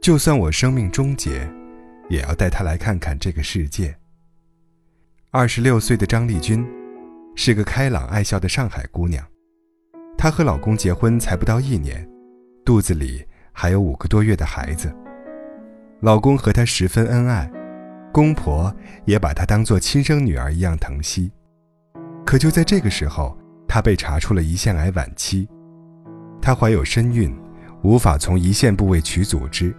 就算我生命终结，也要带她来看看这个世界。二十六岁的张丽君，是个开朗爱笑的上海姑娘。她和老公结婚才不到一年，肚子里还有五个多月的孩子。老公和她十分恩爱，公婆也把她当做亲生女儿一样疼惜。可就在这个时候，她被查出了胰腺癌晚期。她怀有身孕，无法从胰腺部位取组织。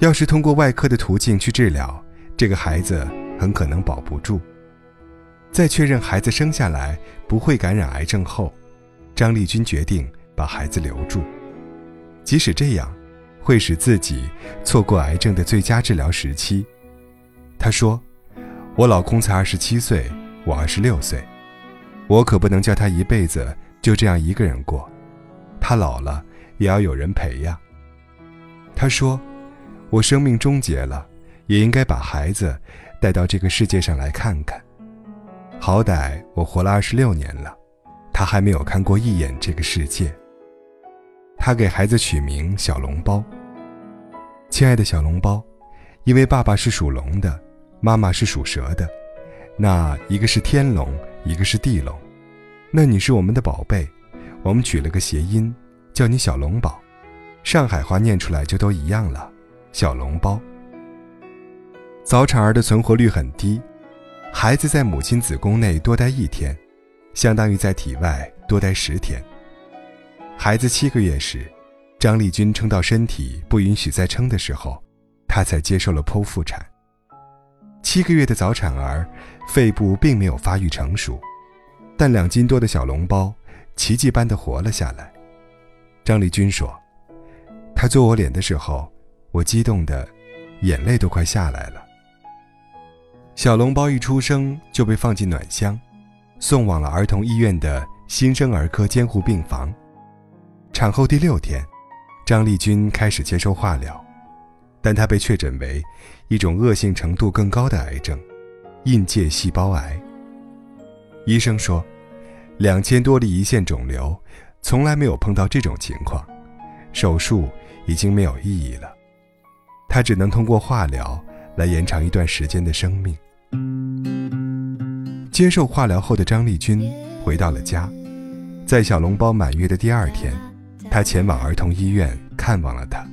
要是通过外科的途径去治疗，这个孩子很可能保不住。在确认孩子生下来不会感染癌症后，张丽君决定把孩子留住，即使这样，会使自己错过癌症的最佳治疗时期。她说：“我老公才二十七岁，我二十六岁，我可不能叫他一辈子就这样一个人过，他老了也要有人陪呀。”她说。我生命终结了，也应该把孩子带到这个世界上来看看。好歹我活了二十六年了，他还没有看过一眼这个世界。他给孩子取名小笼包。亲爱的小笼包，因为爸爸是属龙的，妈妈是属蛇的，那一个是天龙，一个是地龙，那你是我们的宝贝，我们取了个谐音，叫你小龙宝。上海话念出来就都一样了。小笼包。早产儿的存活率很低，孩子在母亲子宫内多待一天，相当于在体外多待十天。孩子七个月时，张丽君撑到身体不允许再撑的时候，她才接受了剖腹产。七个月的早产儿，肺部并没有发育成熟，但两斤多的小笼包奇迹般的活了下来。张丽君说：“他做我脸的时候。”我激动的，眼泪都快下来了。小笼包一出生就被放进暖箱，送往了儿童医院的新生儿科监护病房。产后第六天，张丽君开始接受化疗，但她被确诊为一种恶性程度更高的癌症——硬介细胞癌。医生说，两千多例胰腺肿瘤，从来没有碰到这种情况，手术已经没有意义了。他只能通过化疗来延长一段时间的生命。接受化疗后的张丽君回到了家，在小笼包满月的第二天，她前往儿童医院看望了他。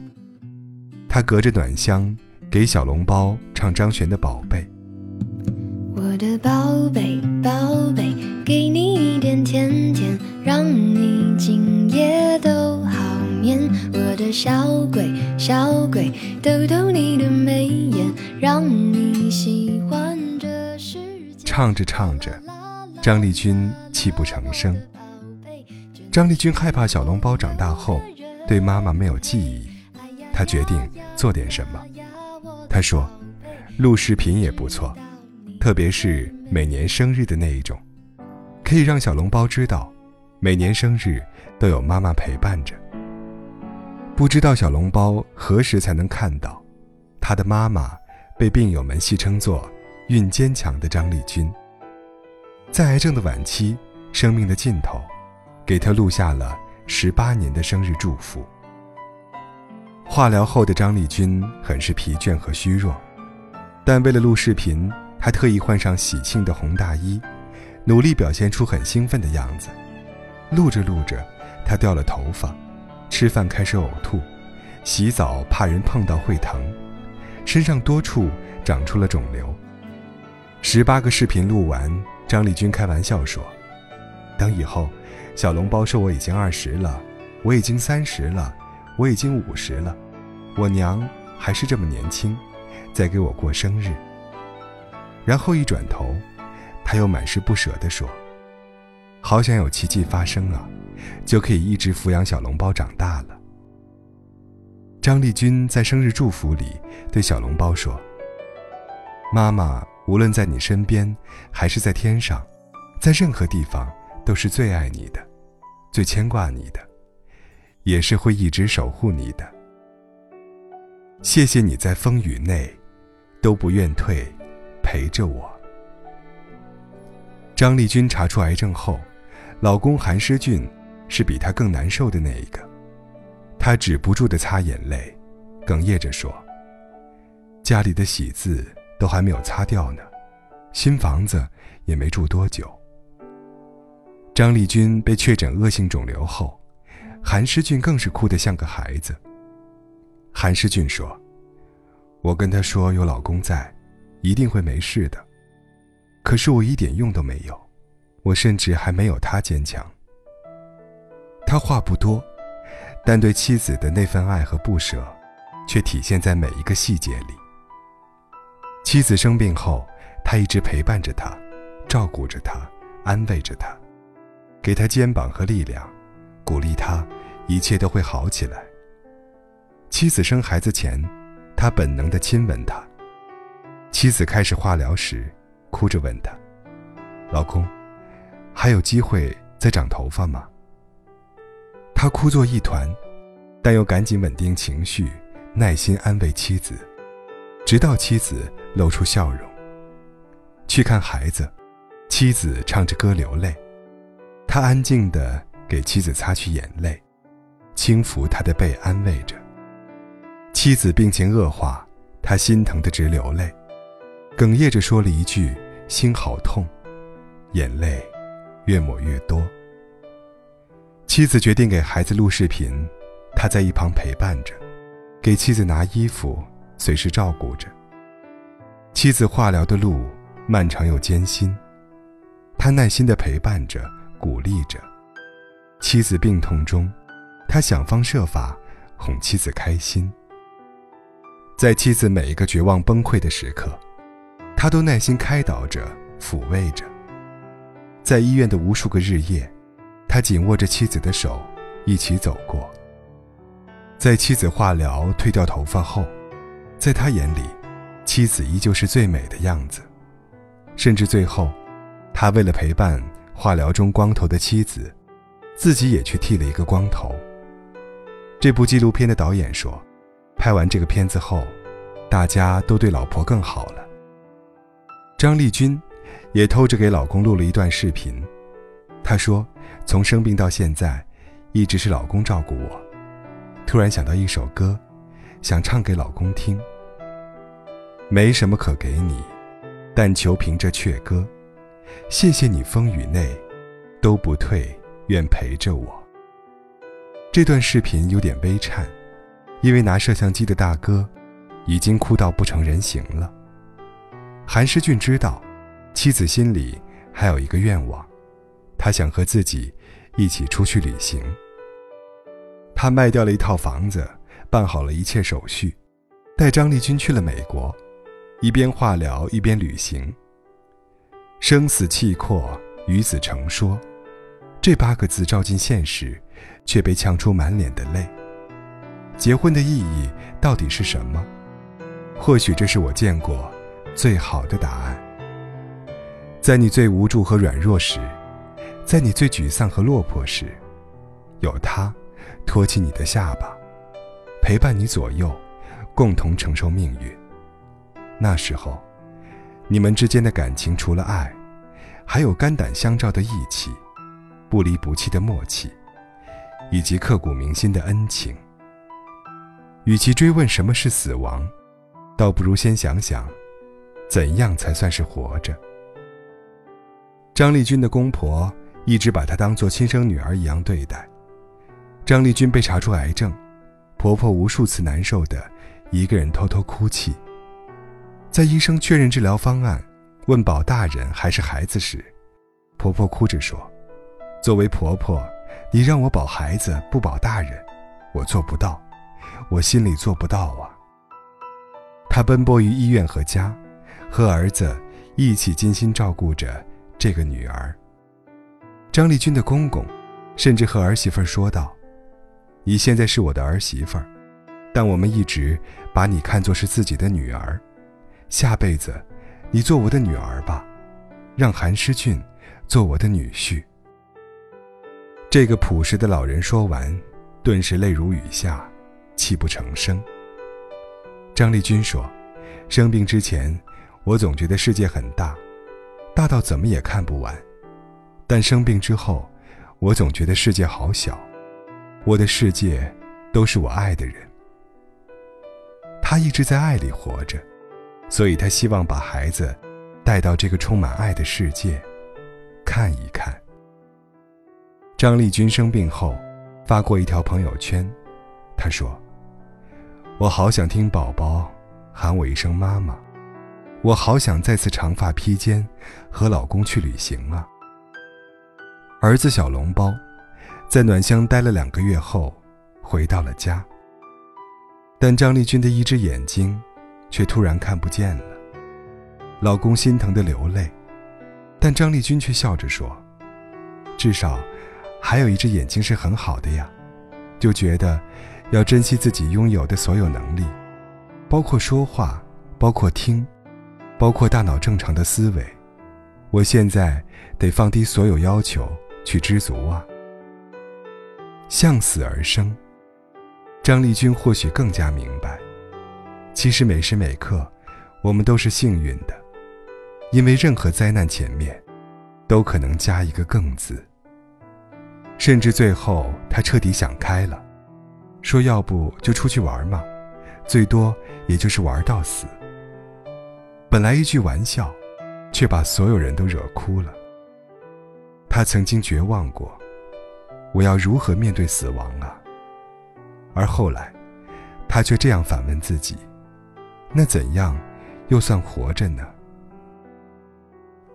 他隔着暖箱给小笼包唱张悬的《宝贝》。我的宝贝，宝贝，给你一点甜甜，让你今夜都好眠。我的小鬼，小鬼，逗逗你的眉眼，让你喜欢这世界。唱着唱着，张丽君泣不成声。张丽君害怕小笼包长大后对妈妈没有记忆，她决定做点什么。她说：“录视频也不错，特别是每年生日的那一种，可以让小笼包知道，每年生日都有妈妈陪伴着。”不知道小笼包何时才能看到，他的妈妈被病友们戏称作“孕坚强的张丽君”。在癌症的晚期，生命的尽头，给他录下了十八年的生日祝福。化疗后的张丽君很是疲倦和虚弱，但为了录视频，她特意换上喜庆的红大衣，努力表现出很兴奋的样子。录着录着，她掉了头发。吃饭开始呕吐，洗澡怕人碰到会疼，身上多处长出了肿瘤。十八个视频录完，张丽君开玩笑说：“等以后，小笼包说我已经二十了，我已经三十了，我已经五十了，我娘还是这么年轻，在给我过生日。”然后一转头，他又满是不舍地说：“好想有奇迹发生啊！”就可以一直抚养小笼包长大了。张丽君在生日祝福里对小笼包说：“妈妈无论在你身边，还是在天上，在任何地方，都是最爱你的，最牵挂你的，也是会一直守护你的。谢谢你在风雨内，都不愿退，陪着我。”张丽君查出癌症后，老公韩诗俊。是比他更难受的那一个，他止不住的擦眼泪，哽咽着说：“家里的喜字都还没有擦掉呢，新房子也没住多久。”张丽君被确诊恶性肿瘤后，韩诗俊更是哭得像个孩子。韩诗俊说：“我跟他说有老公在，一定会没事的。可是我一点用都没有，我甚至还没有他坚强。”他话不多，但对妻子的那份爱和不舍，却体现在每一个细节里。妻子生病后，他一直陪伴着她，照顾着她，安慰着她。给他肩膀和力量，鼓励他，一切都会好起来。妻子生孩子前，他本能的亲吻她。妻子开始化疗时，哭着问他：“老公，还有机会再长头发吗？”他哭作一团，但又赶紧稳定情绪，耐心安慰妻子，直到妻子露出笑容。去看孩子，妻子唱着歌流泪。他安静地给妻子擦去眼泪，轻抚她的背，安慰着。妻子病情恶化，他心疼得直流泪，哽咽着说了一句：“心好痛。”眼泪越抹越多。妻子决定给孩子录视频，他在一旁陪伴着，给妻子拿衣服，随时照顾着。妻子化疗的路漫长又艰辛，他耐心地陪伴着。鼓励着妻子病痛中，他想方设法哄妻子开心。在妻子每一个绝望崩溃的时刻，他都耐心开导着、抚慰着。在医院的无数个日夜，他紧握着妻子的手，一起走过。在妻子化疗褪掉头发后，在他眼里，妻子依旧是最美的样子。甚至最后，他为了陪伴。化疗中光头的妻子，自己也去剃了一个光头。这部纪录片的导演说，拍完这个片子后，大家都对老婆更好了。张丽君也偷着给老公录了一段视频，她说：“从生病到现在，一直是老公照顾我。突然想到一首歌，想唱给老公听。没什么可给你，但求凭着阙歌。”谢谢你，风雨内都不退，愿陪着我。这段视频有点微颤，因为拿摄像机的大哥已经哭到不成人形了。韩诗俊知道，妻子心里还有一个愿望，他想和自己一起出去旅行。他卖掉了一套房子，办好了一切手续，带张丽君去了美国，一边化疗一边旅行。生死契阔，与子成说，这八个字照进现实，却被呛出满脸的泪。结婚的意义到底是什么？或许这是我见过最好的答案。在你最无助和软弱时，在你最沮丧和落魄时，有他托起你的下巴，陪伴你左右，共同承受命运。那时候。你们之间的感情，除了爱，还有肝胆相照的义气，不离不弃的默契，以及刻骨铭心的恩情。与其追问什么是死亡，倒不如先想想，怎样才算是活着。张丽君的公婆一直把她当做亲生女儿一样对待。张丽君被查出癌症，婆婆无数次难受的一个人偷偷哭泣。在医生确认治疗方案，问保大人还是孩子时，婆婆哭着说：“作为婆婆，你让我保孩子不保大人，我做不到，我心里做不到啊。”她奔波于医院和家，和儿子一起精心照顾着这个女儿。张丽君的公公甚至和儿媳妇说道：“你现在是我的儿媳妇，但我们一直把你看作是自己的女儿。”下辈子，你做我的女儿吧，让韩诗俊做我的女婿。这个朴实的老人说完，顿时泪如雨下，泣不成声。张丽君说：“生病之前，我总觉得世界很大，大到怎么也看不完；但生病之后，我总觉得世界好小，我的世界都是我爱的人。”他一直在爱里活着，所以他希望把孩子带到这个充满爱的世界，看一看。张丽君生病后，发过一条朋友圈，她说：“我好想听宝宝喊我一声妈妈，我好想再次长发披肩，和老公去旅行啊。”儿子小笼包，在暖乡待了两个月后，回到了家。但张丽君的一只眼睛，却突然看不见了。老公心疼的流泪，但张丽君却笑着说：“至少，还有一只眼睛是很好的呀。”就觉得，要珍惜自己拥有的所有能力，包括说话，包括听，包括大脑正常的思维。我现在得放低所有要求。去知足啊！向死而生，张丽君或许更加明白，其实每时每刻，我们都是幸运的，因为任何灾难前面，都可能加一个“更”字。甚至最后，他彻底想开了，说：“要不就出去玩嘛，最多也就是玩到死。”本来一句玩笑，却把所有人都惹哭了。他曾经绝望过，我要如何面对死亡啊？而后来，他却这样反问自己：那怎样，又算活着呢？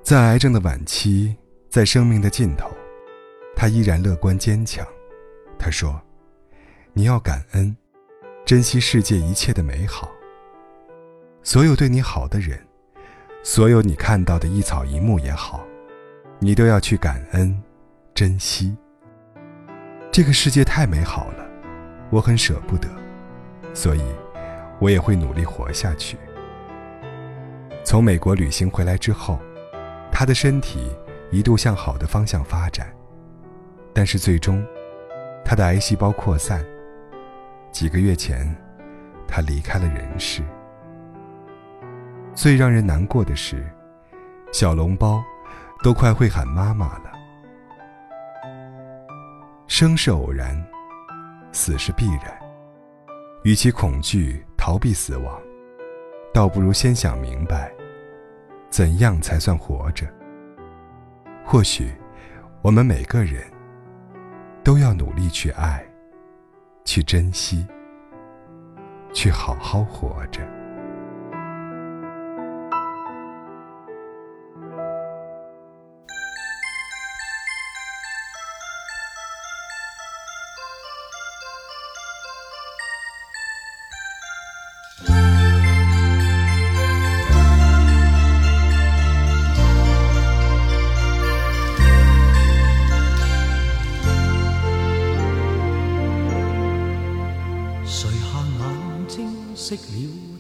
在癌症的晚期，在生命的尽头，他依然乐观坚强。他说：“你要感恩，珍惜世界一切的美好。所有对你好的人，所有你看到的一草一木也好。”你都要去感恩、珍惜。这个世界太美好了，我很舍不得，所以，我也会努力活下去。从美国旅行回来之后，他的身体一度向好的方向发展，但是最终，他的癌细胞扩散。几个月前，他离开了人世。最让人难过的是，小笼包。都快会喊妈妈了。生是偶然，死是必然。与其恐惧逃避死亡，倒不如先想明白，怎样才算活着。或许，我们每个人都要努力去爱，去珍惜，去好好活着。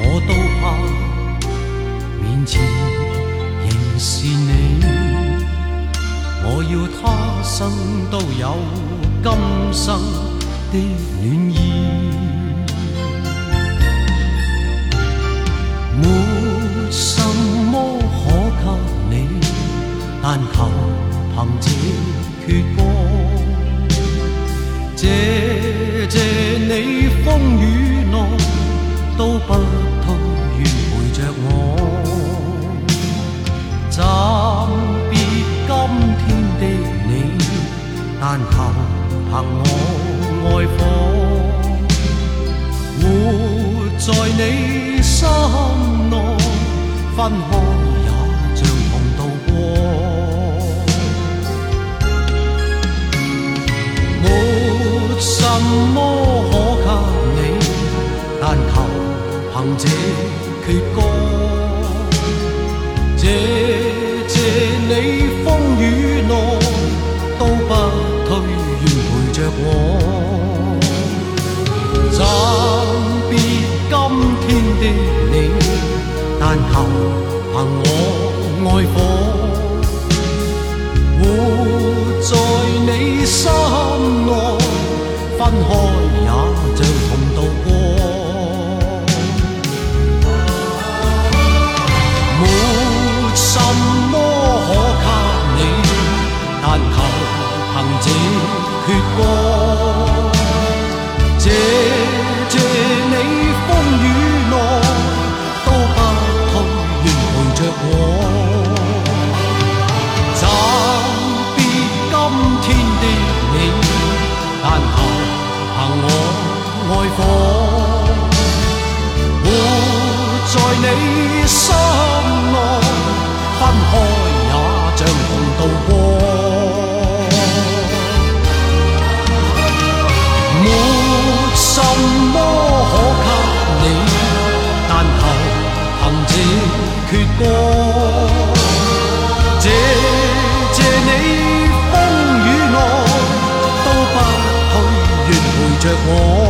我都怕面前仍是你，我要他生都有今生的暖意。没什么可给你，但求凭这阙歌，你心内分开。在你心内，分开也像同渡过。没什么可给你，但求凭这决光。我。